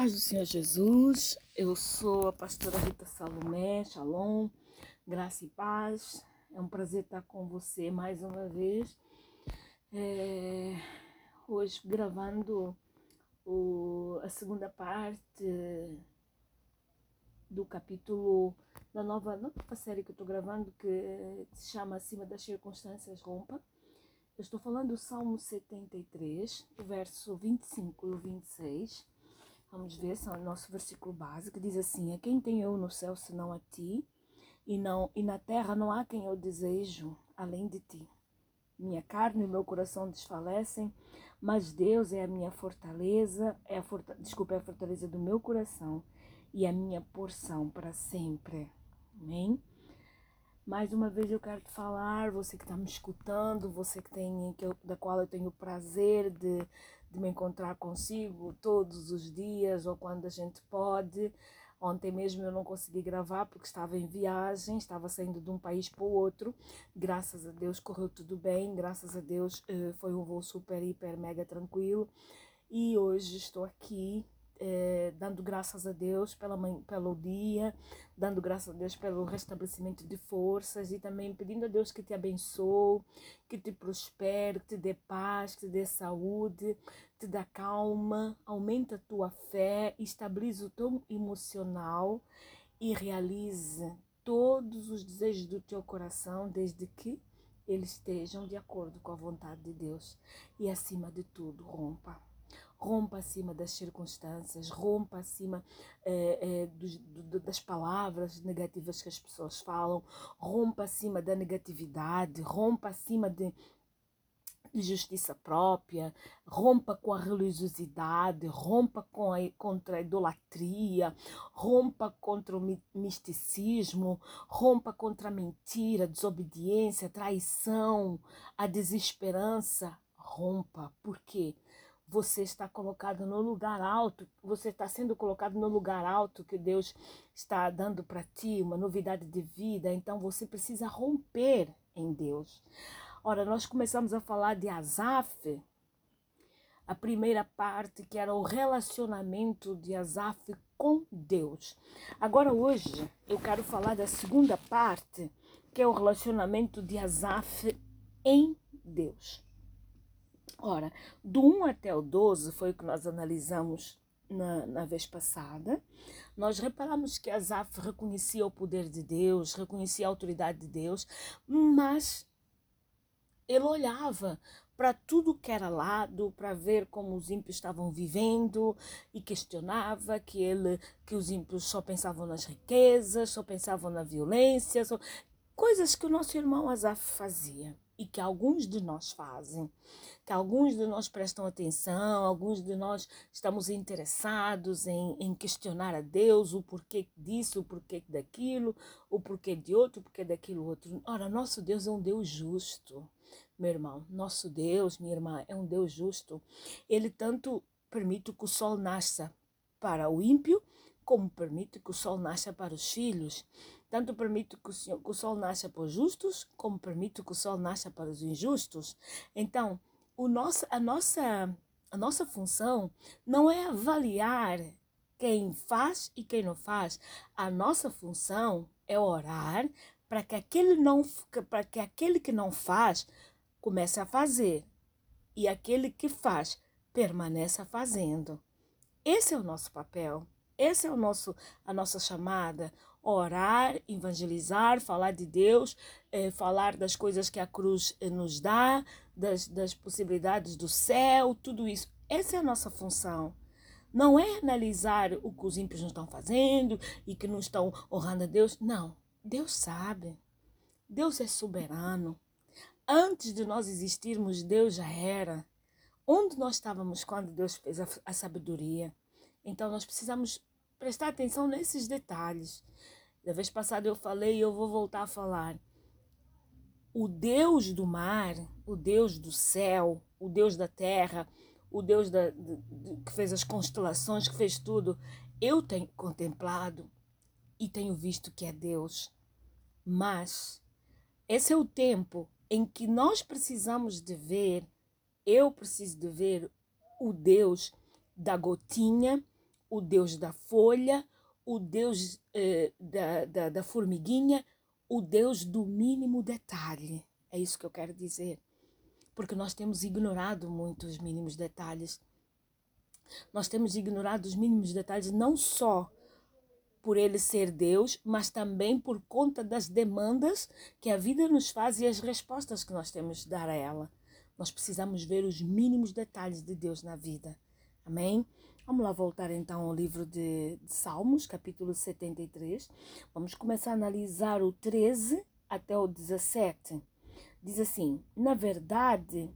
paz do Senhor Jesus, eu sou a pastora Rita Salomé, Shalom, graça e paz. É um prazer estar com você mais uma vez. É, hoje gravando o, a segunda parte do capítulo da nova, nova série que eu estou gravando que se chama Acima das Circunstâncias Rompa. Eu estou falando do Salmo 73, o verso 25 e o 26 Vamos ver, é o nosso versículo básico. Diz assim: A quem tem eu no céu senão a ti? E, não, e na terra não há quem eu desejo além de ti. Minha carne e meu coração desfalecem, mas Deus é a minha fortaleza, é a forta, desculpa, é a fortaleza do meu coração e a minha porção para sempre. Amém? Mais uma vez eu quero te falar, você que está me escutando, você que tem, que eu, da qual eu tenho o prazer de de me encontrar consigo todos os dias ou quando a gente pode. Ontem mesmo eu não consegui gravar porque estava em viagem, estava saindo de um país para o outro. Graças a Deus correu tudo bem, graças a Deus eh, foi um voo super, hiper, mega tranquilo. E hoje estou aqui eh, dando graças a Deus pela, pelo dia, dando graças a Deus pelo restabelecimento de forças e também pedindo a Deus que te abençoe, que te prospere, que te dê paz, que te dê saúde, te dê calma, aumenta a tua fé, estabilize o teu emocional e realize todos os desejos do teu coração, desde que eles estejam de acordo com a vontade de Deus. E acima de tudo, rompa rompa acima das circunstâncias, rompa acima eh, eh, do, das palavras negativas que as pessoas falam, rompa acima da negatividade, rompa acima de, de justiça própria, rompa com a religiosidade, rompa com a, contra a idolatria, rompa contra o misticismo, rompa contra a mentira, a desobediência, a traição, a desesperança. Rompa. Por quê? Você está colocado no lugar alto, você está sendo colocado no lugar alto que Deus está dando para ti, uma novidade de vida, então você precisa romper em Deus. Ora, nós começamos a falar de Asaf, a primeira parte que era o relacionamento de Asaf com Deus. Agora hoje eu quero falar da segunda parte, que é o relacionamento de Asaf em Deus. Ora, do 1 até o 12 foi o que nós analisamos na, na, vez passada, nós reparamos que Asaf reconhecia o poder de Deus, reconhecia a autoridade de Deus, mas ele olhava para tudo que era lado, para ver como os ímpios estavam vivendo e questionava que ele, que os ímpios só pensavam nas riquezas, só pensavam na violência, só... coisas que o nosso irmão Asaf fazia e que alguns de nós fazem que alguns de nós prestam atenção, alguns de nós estamos interessados em, em questionar a Deus o porquê disso, o porquê daquilo, o porquê de outro, o porquê daquilo outro. Ora, nosso Deus é um Deus justo, meu irmão. Nosso Deus, minha irmã, é um Deus justo. Ele tanto permite que o sol nasça para o ímpio, como permite que o sol nasça para os filhos. Tanto permite que o, sol nasça para os justos, como permite que o sol nasça para os injustos. Então, o nosso, a, nossa, a nossa função não é avaliar quem faz e quem não faz. A nossa função é orar para que aquele, não, para que aquele que não faz comece a fazer e aquele que faz permaneça fazendo. Esse é o nosso papel. Esse é o nosso, a nossa chamada orar, evangelizar, falar de Deus, eh, falar das coisas que a cruz eh, nos dá, das, das possibilidades do céu, tudo isso. Essa é a nossa função. Não é analisar o que os ímpios não estão fazendo e que não estão honrando a Deus. Não. Deus sabe. Deus é soberano. Antes de nós existirmos, Deus já era. Onde nós estávamos quando Deus fez a, a sabedoria? Então nós precisamos prestar atenção nesses detalhes. Da vez passada eu falei e eu vou voltar a falar. O Deus do mar, o Deus do céu, o Deus da terra, o Deus da, de, de, que fez as constelações, que fez tudo, eu tenho contemplado e tenho visto que é Deus. Mas esse é o tempo em que nós precisamos de ver, eu preciso de ver o Deus da gotinha o Deus da folha, o Deus eh, da, da, da formiguinha, o Deus do mínimo detalhe. É isso que eu quero dizer. Porque nós temos ignorado muito os mínimos detalhes. Nós temos ignorado os mínimos detalhes não só por ele ser Deus, mas também por conta das demandas que a vida nos faz e as respostas que nós temos de dar a ela. Nós precisamos ver os mínimos detalhes de Deus na vida. Amém? Vamos lá voltar então ao livro de, de Salmos, capítulo 73. Vamos começar a analisar o 13 até o 17. Diz assim: Na verdade,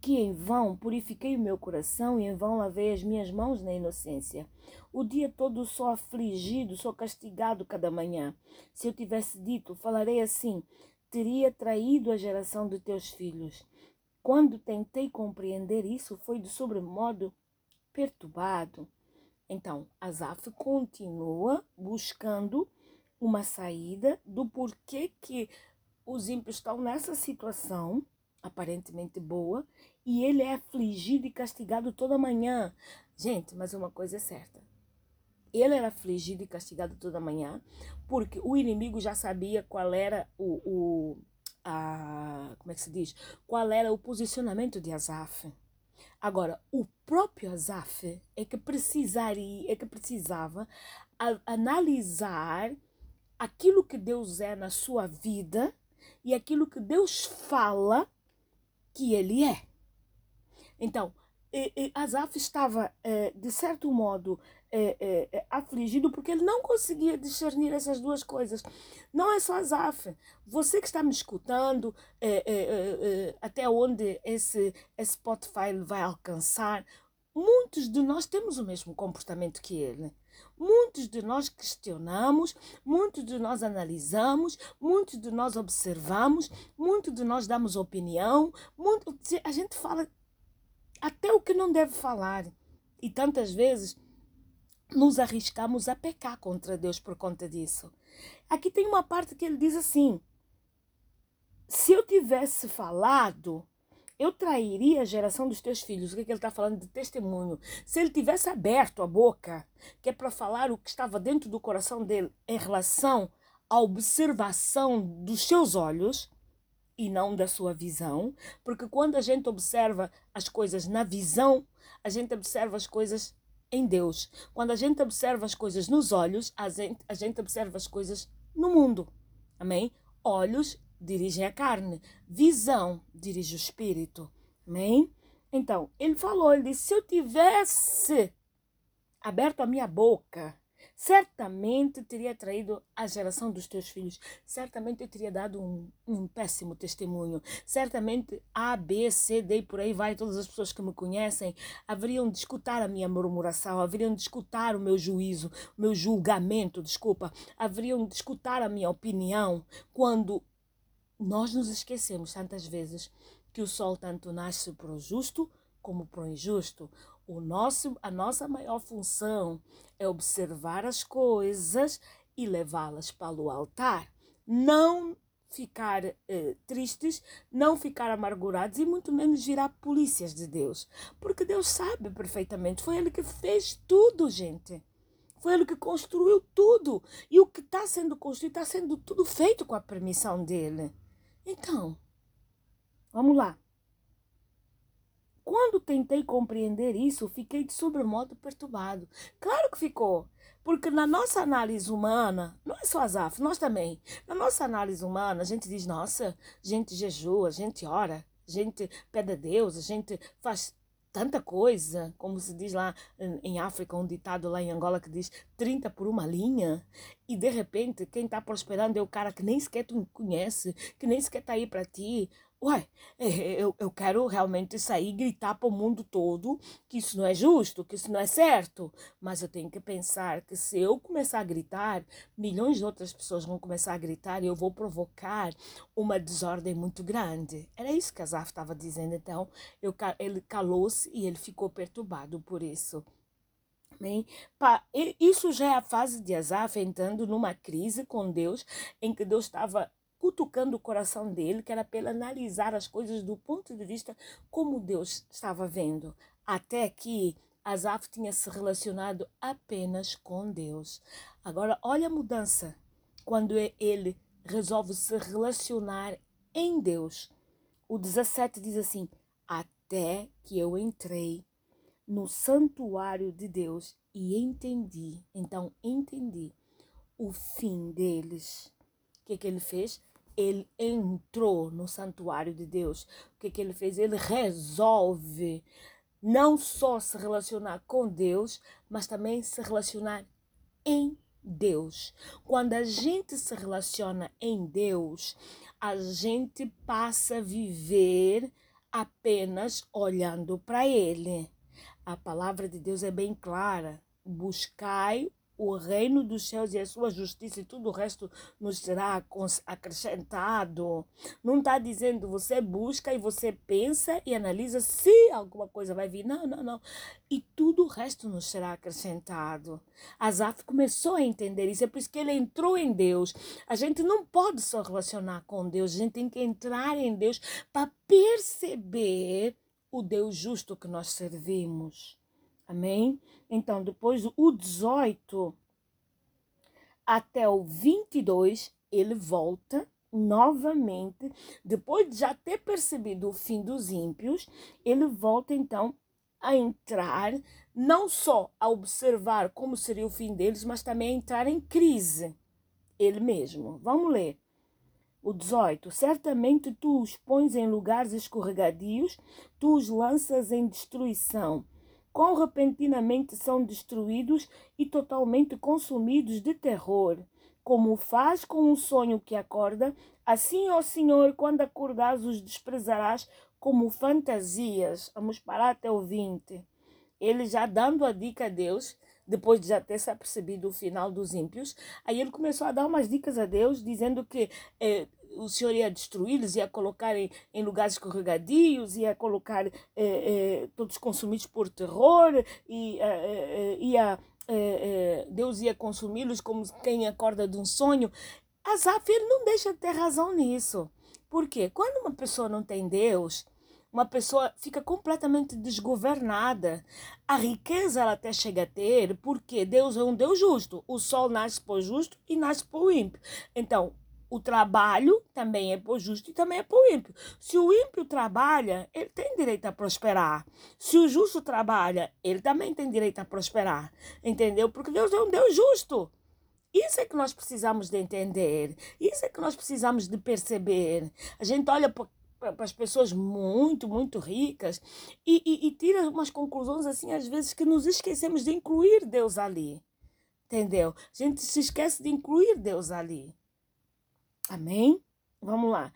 que em vão purifiquei o meu coração e em vão lavei as minhas mãos na inocência. O dia todo sou afligido, sou castigado cada manhã. Se eu tivesse dito, falarei assim, teria traído a geração de teus filhos. Quando tentei compreender isso, foi de sobremodo perturbado. Então, Asaf continua buscando uma saída do porquê que os ímpios estão nessa situação aparentemente boa, e ele é afligido e castigado toda manhã. Gente, mas uma coisa é certa. Ele era afligido e castigado toda manhã, porque o inimigo já sabia qual era o, o a, como é que se diz? Qual era o posicionamento de Asaf. Agora, o próprio Asaf é que precisaria, é que precisava analisar aquilo que Deus é na sua vida e aquilo que Deus fala que ele é. Então, Asaf estava, eh, de certo modo, eh, eh, afligido porque ele não conseguia discernir essas duas coisas. Não é só Asaf. Você que está me escutando, até onde esse, esse Spotify vai alcançar, muitos de nós temos o mesmo comportamento que ele. Muitos de nós questionamos, muitos de nós analisamos, muitos de nós observamos, muitos de nós damos opinião, muito, a gente fala até o que não deve falar. E tantas vezes nos arriscamos a pecar contra Deus por conta disso. Aqui tem uma parte que ele diz assim: se eu tivesse falado, eu trairia a geração dos teus filhos. O que, é que ele está falando de testemunho? Se ele tivesse aberto a boca, que é para falar o que estava dentro do coração dele em relação à observação dos seus olhos e não da sua visão, porque quando a gente observa as coisas na visão, a gente observa as coisas em Deus. Quando a gente observa as coisas nos olhos, a gente, a gente observa as coisas no mundo. Amém? Olhos dirige a carne, visão dirige o espírito. Amém? Então, ele falou, ele disse, se eu tivesse aberto a minha boca, certamente teria traído a geração dos teus filhos, certamente eu teria dado um, um péssimo testemunho, certamente A, B, C, D e por aí vai, todas as pessoas que me conhecem haveriam de escutar a minha murmuração, haveriam de escutar o meu juízo, o meu julgamento, desculpa, haveriam de escutar a minha opinião, quando nós nos esquecemos tantas vezes que o sol tanto nasce para o justo como para o injusto. O nosso, a nossa maior função é observar as coisas e levá-las para o altar. Não ficar eh, tristes, não ficar amargurados e muito menos virar polícias de Deus. Porque Deus sabe perfeitamente, foi Ele que fez tudo, gente. Foi Ele que construiu tudo. E o que está sendo construído está sendo tudo feito com a permissão dEle. Então, vamos lá. Quando tentei compreender isso, fiquei de sobremodo perturbado. Claro que ficou, porque na nossa análise humana, não é só Azaf, nós também, na nossa análise humana, a gente diz, nossa, a gente jejua, a gente ora, a gente pede a Deus, a gente faz tanta coisa, como se diz lá em África, um ditado lá em Angola que diz 30 por uma linha, e de repente quem está prosperando é o cara que nem sequer tu conhece, que nem sequer está aí para ti. Ué, é, eu, eu quero realmente sair e gritar para o mundo todo que isso não é justo, que isso não é certo. Mas eu tenho que pensar que se eu começar a gritar, milhões de outras pessoas vão começar a gritar e eu vou provocar uma desordem muito grande. Era isso que Azaf estava dizendo. Então, eu, ele calou-se e ele ficou perturbado por isso. Bem, pá, isso já é a fase de Azaf entrando numa crise com Deus, em que Deus estava cutucando o coração dele, que era ele analisar as coisas do ponto de vista como Deus estava vendo. Até que Asaf tinha se relacionado apenas com Deus. Agora, olha a mudança quando ele resolve se relacionar em Deus. O 17 diz assim: Até que eu entrei no santuário de Deus e entendi, então entendi o fim deles. O que, que ele fez? Ele entrou no santuário de Deus. O que, que ele fez? Ele resolve não só se relacionar com Deus, mas também se relacionar em Deus. Quando a gente se relaciona em Deus, a gente passa a viver apenas olhando para Ele. A palavra de Deus é bem clara. Buscai o reino dos céus e a sua justiça e tudo o resto nos será acrescentado. Não está dizendo você busca e você pensa e analisa se alguma coisa vai vir. Não, não, não. E tudo o resto nos será acrescentado. Asaf começou a entender isso, é por isso que ele entrou em Deus. A gente não pode só relacionar com Deus, a gente tem que entrar em Deus para perceber o Deus justo que nós servimos. Amém? Então, depois o 18 até o 22, ele volta novamente, depois de já ter percebido o fim dos ímpios, ele volta então a entrar, não só a observar como seria o fim deles, mas também a entrar em crise, ele mesmo. Vamos ler. O 18. Certamente tu os pões em lugares escorregadios, tu os lanças em destruição quão repentinamente são destruídos e totalmente consumidos de terror. Como faz com um sonho que acorda, assim, ó Senhor, quando acordares, os desprezarás como fantasias. Vamos parar até o 20. Ele já dando a dica a Deus, depois de já ter se apercebido o final dos ímpios, aí ele começou a dar umas dicas a Deus, dizendo que eh, o Senhor ia destruí-los, ia colocar em, em, lugares escorregadios, ia colocar eh, eh, todos consumidos por terror, e eh, eh, ia, eh, Deus ia consumi-los como quem acorda de um sonho. Asaf ele não deixa de ter razão nisso. Porque quando uma pessoa não tem Deus, uma pessoa fica completamente desgovernada. A riqueza ela até chega a ter, porque Deus é um Deus justo. O sol nasce o justo e nasce o ímpio. Então, o trabalho também é por justo e também é por ímpio. Se o ímpio trabalha, ele tem direito a prosperar. Se o justo trabalha, ele também tem direito a prosperar. Entendeu? Porque Deus é um Deus justo. Isso é que nós precisamos de entender. Isso é que nós precisamos de perceber. A gente olha para as pessoas muito, muito ricas e, e, e tira umas conclusões assim, às vezes, que nos esquecemos de incluir Deus ali. Entendeu? A gente se esquece de incluir Deus ali. Amém? Vamos lá.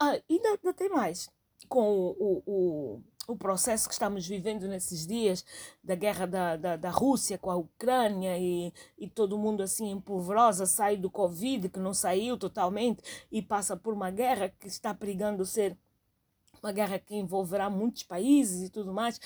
Ah, ainda, ainda tem mais. Com o, o, o, processo que estamos vivendo nesses dias, da guerra da, da, da Rússia com a Ucrânia e, e todo mundo assim em polvorosa, sai do Covid, que não saiu totalmente, e passa por uma guerra que está perigando ser uma guerra que envolverá muitos países e tudo mais.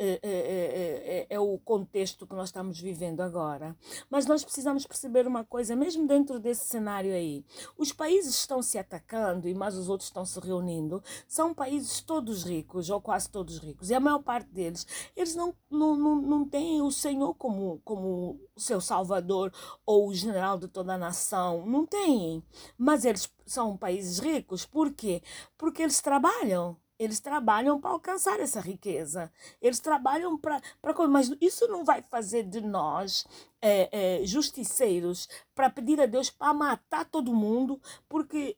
É, é, é, é, o contexto que nós estamos vivendo agora. Mas nós precisamos perceber uma coisa, mesmo dentro desse cenário aí. Os países estão se atacando e mais os outros estão se reunindo. São países todos ricos, ou quase todos ricos. E a maior parte deles, eles não, não, não, não têm o Senhor como, como seu salvador ou o general de toda a nação. Não têm. Mas eles são países ricos. Por quê? Porque eles trabalham eles trabalham para alcançar essa riqueza. Eles trabalham para. Mas isso não vai fazer de nós é, é, justiceiros para pedir a Deus para matar todo mundo porque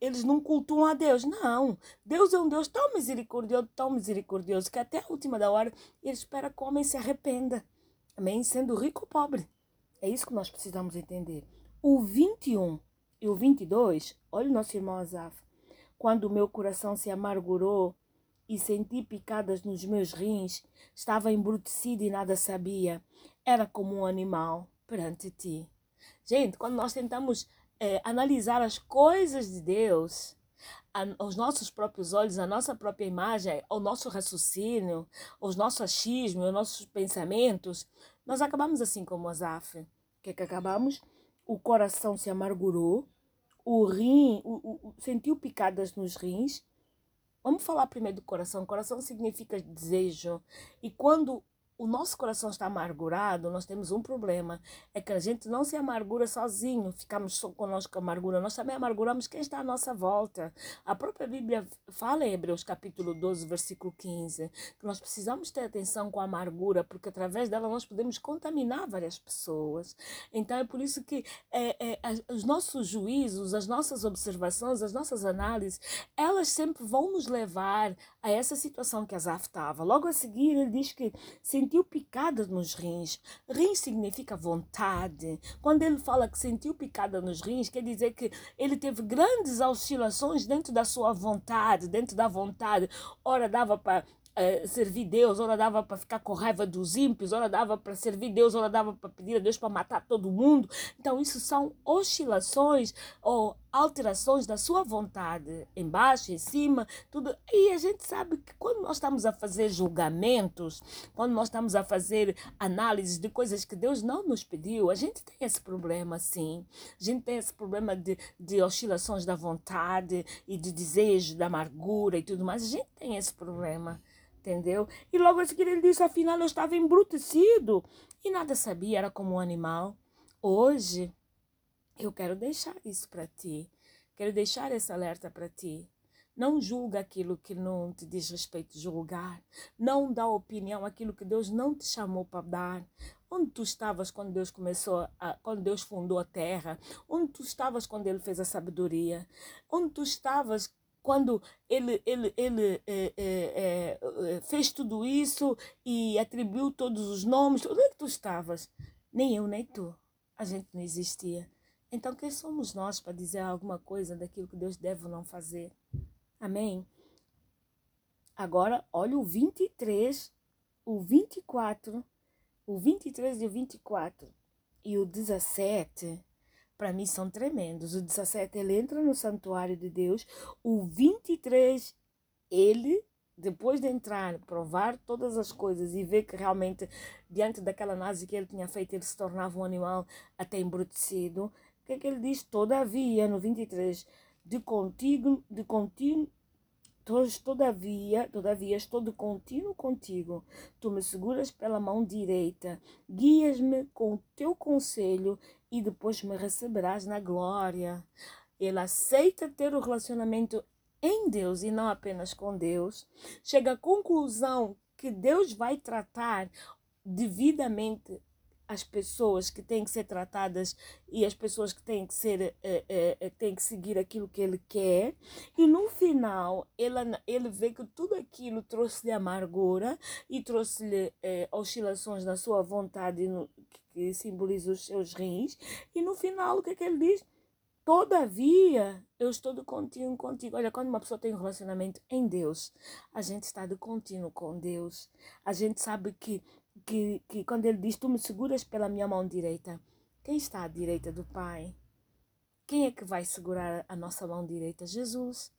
eles não cultuam a Deus. Não. Deus é um Deus tão misericordioso, tão misericordioso, que até a última da hora ele espera que o homem se arrependa. Amém? Sendo rico ou pobre. É isso que nós precisamos entender. O 21 e o 22, olha o nosso irmão Azaf quando o meu coração se amargurou e senti picadas nos meus rins, estava embrutecido e nada sabia. Era como um animal perante ti. Gente, quando nós tentamos é, analisar as coisas de Deus, a, aos nossos próprios olhos, a nossa própria imagem, o nosso raciocínio, os nossos achismos, os nossos pensamentos, nós acabamos assim como Azaf. O que é que acabamos? O coração se amargurou, o rim, o, o, sentiu picadas nos rins. Vamos falar primeiro do coração. Coração significa desejo. E quando o nosso coração está amargurado, nós temos um problema. É que a gente não se amargura sozinho, ficamos só conosco amargura. Nós também amarguramos quem está à nossa volta. A própria Bíblia fala em Hebreus capítulo 12, versículo 15, que nós precisamos ter atenção com a amargura, porque através dela nós podemos contaminar várias pessoas. Então é por isso que é, é, os nossos juízos, as nossas observações, as nossas análises, elas sempre vão nos levar a essa situação que Asaf estava. Logo a seguir, ele diz que sentiu picada nos rins. Rins significa vontade. Quando ele fala que sentiu picada nos rins, quer dizer que ele teve grandes oscilações dentro da sua vontade, dentro da vontade. Ora dava para uh, servir Deus, ora dava para ficar com raiva dos ímpios, ora dava para servir Deus, ora dava para pedir a Deus para matar todo mundo. Então, isso são oscilações ou alterações da sua vontade, embaixo, em cima, tudo. E a gente sabe que quando nós estamos a fazer julgamentos, quando nós estamos a fazer análises de coisas que Deus não nos pediu, a gente tem esse problema, sim. A gente tem esse problema de, de oscilações da vontade e de desejo, da amargura e tudo mais. A gente tem esse problema entendeu? E logo a seguir ele disse, afinal eu estava embrutecido e nada sabia, era como um animal. Hoje eu quero deixar isso para ti, quero deixar esse alerta para ti. Não julga aquilo que não te diz respeito julgar. Não dá opinião aquilo que Deus não te chamou para dar. Onde tu estavas quando Deus começou, a, quando Deus fundou a terra? Onde tu estavas quando Ele fez a sabedoria? Onde tu estavas quando ele, ele, ele é, é, é, fez tudo isso e atribuiu todos os nomes, onde é que tu estavas? Nem eu, nem tu. A gente não existia. Então, quem somos nós para dizer alguma coisa daquilo que Deus deve ou não fazer? Amém? Agora, olha o 23, o 24, o 23 e o 24 e o 17 para mim são tremendos. O 17 ele entra no santuário de Deus, o 23 ele depois de entrar, provar todas as coisas e ver que realmente diante daquela análise que ele tinha feito ele se tornava um animal até embrutecido, o que é que ele diz? Todavia, no 23, de contínuo, de contínuo Todavia, todavia estou de contínuo contigo. Tu me seguras pela mão direita, guias-me com o teu conselho e depois me receberás na glória. Ele aceita ter o relacionamento em Deus e não apenas com Deus. Chega à conclusão que Deus vai tratar devidamente as pessoas que têm que ser tratadas e as pessoas que têm que ser é, é, têm que seguir aquilo que ele quer e no final ele, ele vê que tudo aquilo trouxe-lhe amargura e trouxe-lhe é, oscilações na sua vontade no, que simboliza os seus rins. E no final, o que é que ele diz? Todavia, eu estou de contínuo contigo. Olha, quando uma pessoa tem um relacionamento em Deus, a gente está de contínuo com Deus. A gente sabe que, que, que quando ele diz, tu me seguras pela minha mão direita, quem está à direita do Pai? Quem é que vai segurar a nossa mão direita? Jesus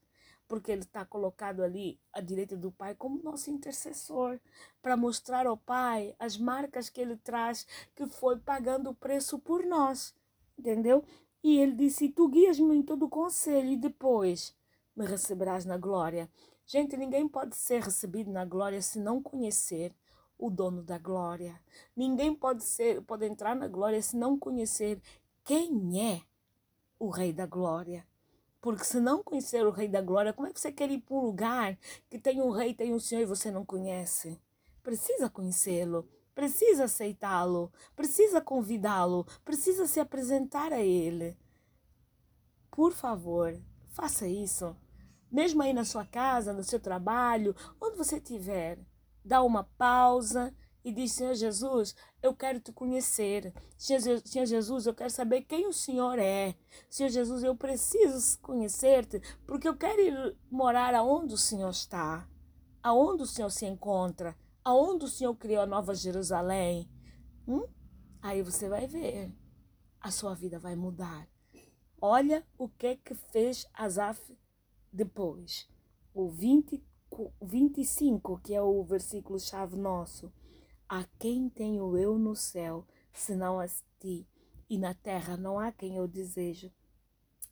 porque ele está colocado ali à direita do Pai como nosso intercessor, para mostrar ao Pai as marcas que ele traz, que foi pagando o preço por nós, entendeu? E ele disse: Tu guias-me em todo o conselho e depois me receberás na glória. Gente, ninguém pode ser recebido na glória se não conhecer o dono da glória. Ninguém pode ser, pode entrar na glória se não conhecer quem é o Rei da Glória. Porque se não conhecer o Rei da Glória, como é que você quer ir para um lugar que tem um rei, tem um senhor e você não conhece? Precisa conhecê-lo, precisa aceitá-lo, precisa convidá-lo, precisa se apresentar a ele. Por favor, faça isso. Mesmo aí na sua casa, no seu trabalho, onde você estiver, dá uma pausa e diz: Senhor Jesus, eu quero te conhecer. Senhor Jesus, eu quero saber quem o Senhor é. Senhor Jesus, eu preciso conhecer-te porque eu quero ir morar aonde o Senhor está, aonde o Senhor se encontra, aonde o Senhor criou a Nova Jerusalém. Hum? Aí você vai ver, a sua vida vai mudar. Olha o que é que fez Asaf depois. O 20, 25, que é o versículo chave nosso. A quem tenho eu no céu, senão a ti? E na terra não há quem eu desejo,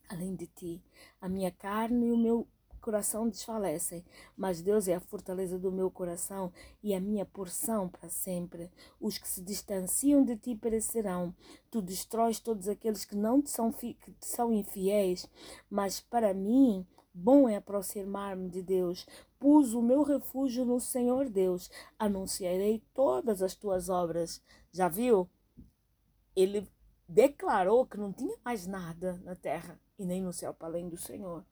além de ti. A minha carne e o meu coração desfalecem, mas Deus é a fortaleza do meu coração e a minha porção para sempre. Os que se distanciam de ti perecerão. Tu destróis todos aqueles que não te são, que te são infiéis, mas para mim Bom é aproximar-me de Deus. Pus o meu refúgio no Senhor Deus. Anunciarei todas as tuas obras. Já viu? Ele declarou que não tinha mais nada na terra e nem no céu para além do Senhor.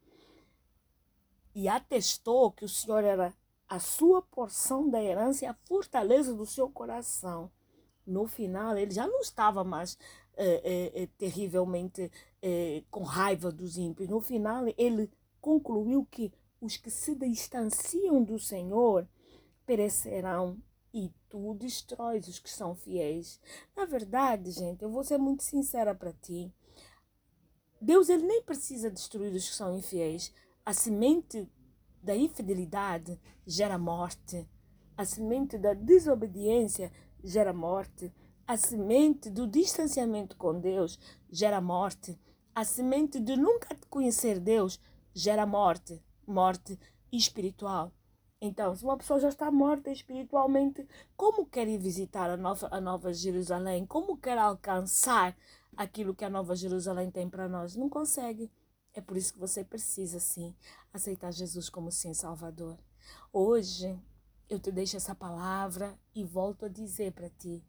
E atestou que o Senhor era a sua porção da herança e a fortaleza do seu coração. No final, ele já não estava mais é, é, terrivelmente é, com raiva dos ímpios. No final, ele concluiu que os que se distanciam do Senhor perecerão e tu destróis os que são fiéis. Na verdade, gente, eu vou ser muito sincera para ti. Deus ele nem precisa destruir os que são infiéis. A semente da infidelidade gera morte. A semente da desobediência gera morte. A semente do distanciamento com Deus gera morte. A semente de nunca conhecer Deus gera morte, morte espiritual. Então, se uma pessoa já está morta espiritualmente, como quer ir visitar a nova, a nova Jerusalém? Como quer alcançar aquilo que a nova Jerusalém tem para nós? Não consegue. É por isso que você precisa, sim, aceitar Jesus como sim Salvador. Hoje, eu te deixo essa palavra e volto a dizer para ti: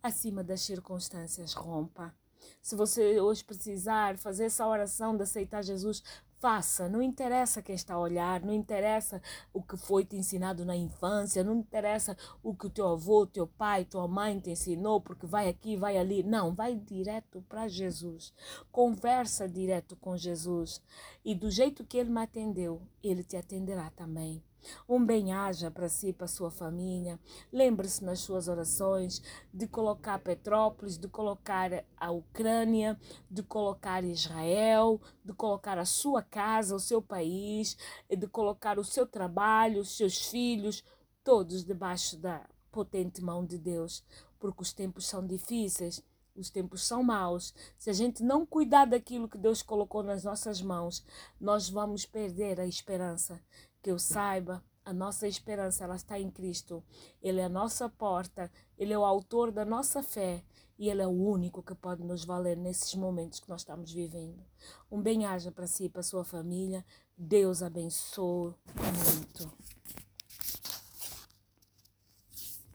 acima das circunstâncias, rompa. Se você hoje precisar fazer essa oração de aceitar Jesus, faça. Não interessa quem está a olhar, não interessa o que foi te ensinado na infância, não interessa o que o teu avô, teu pai, tua mãe te ensinou, porque vai aqui, vai ali. Não, vai direto para Jesus. Conversa direto com Jesus. E do jeito que ele me atendeu, ele te atenderá também. Um bem-aja para si e para sua família. Lembre-se nas suas orações de colocar Petrópolis, de colocar a Ucrânia, de colocar Israel, de colocar a sua casa, o seu país, de colocar o seu trabalho, os seus filhos, todos debaixo da potente mão de Deus, porque os tempos são difíceis. Os tempos são maus. Se a gente não cuidar daquilo que Deus colocou nas nossas mãos, nós vamos perder a esperança que eu saiba, a nossa esperança ela está em Cristo. Ele é a nossa porta, ele é o autor da nossa fé e ele é o único que pode nos valer nesses momentos que nós estamos vivendo. Um bem-aja para si e para sua família. Deus abençoe muito.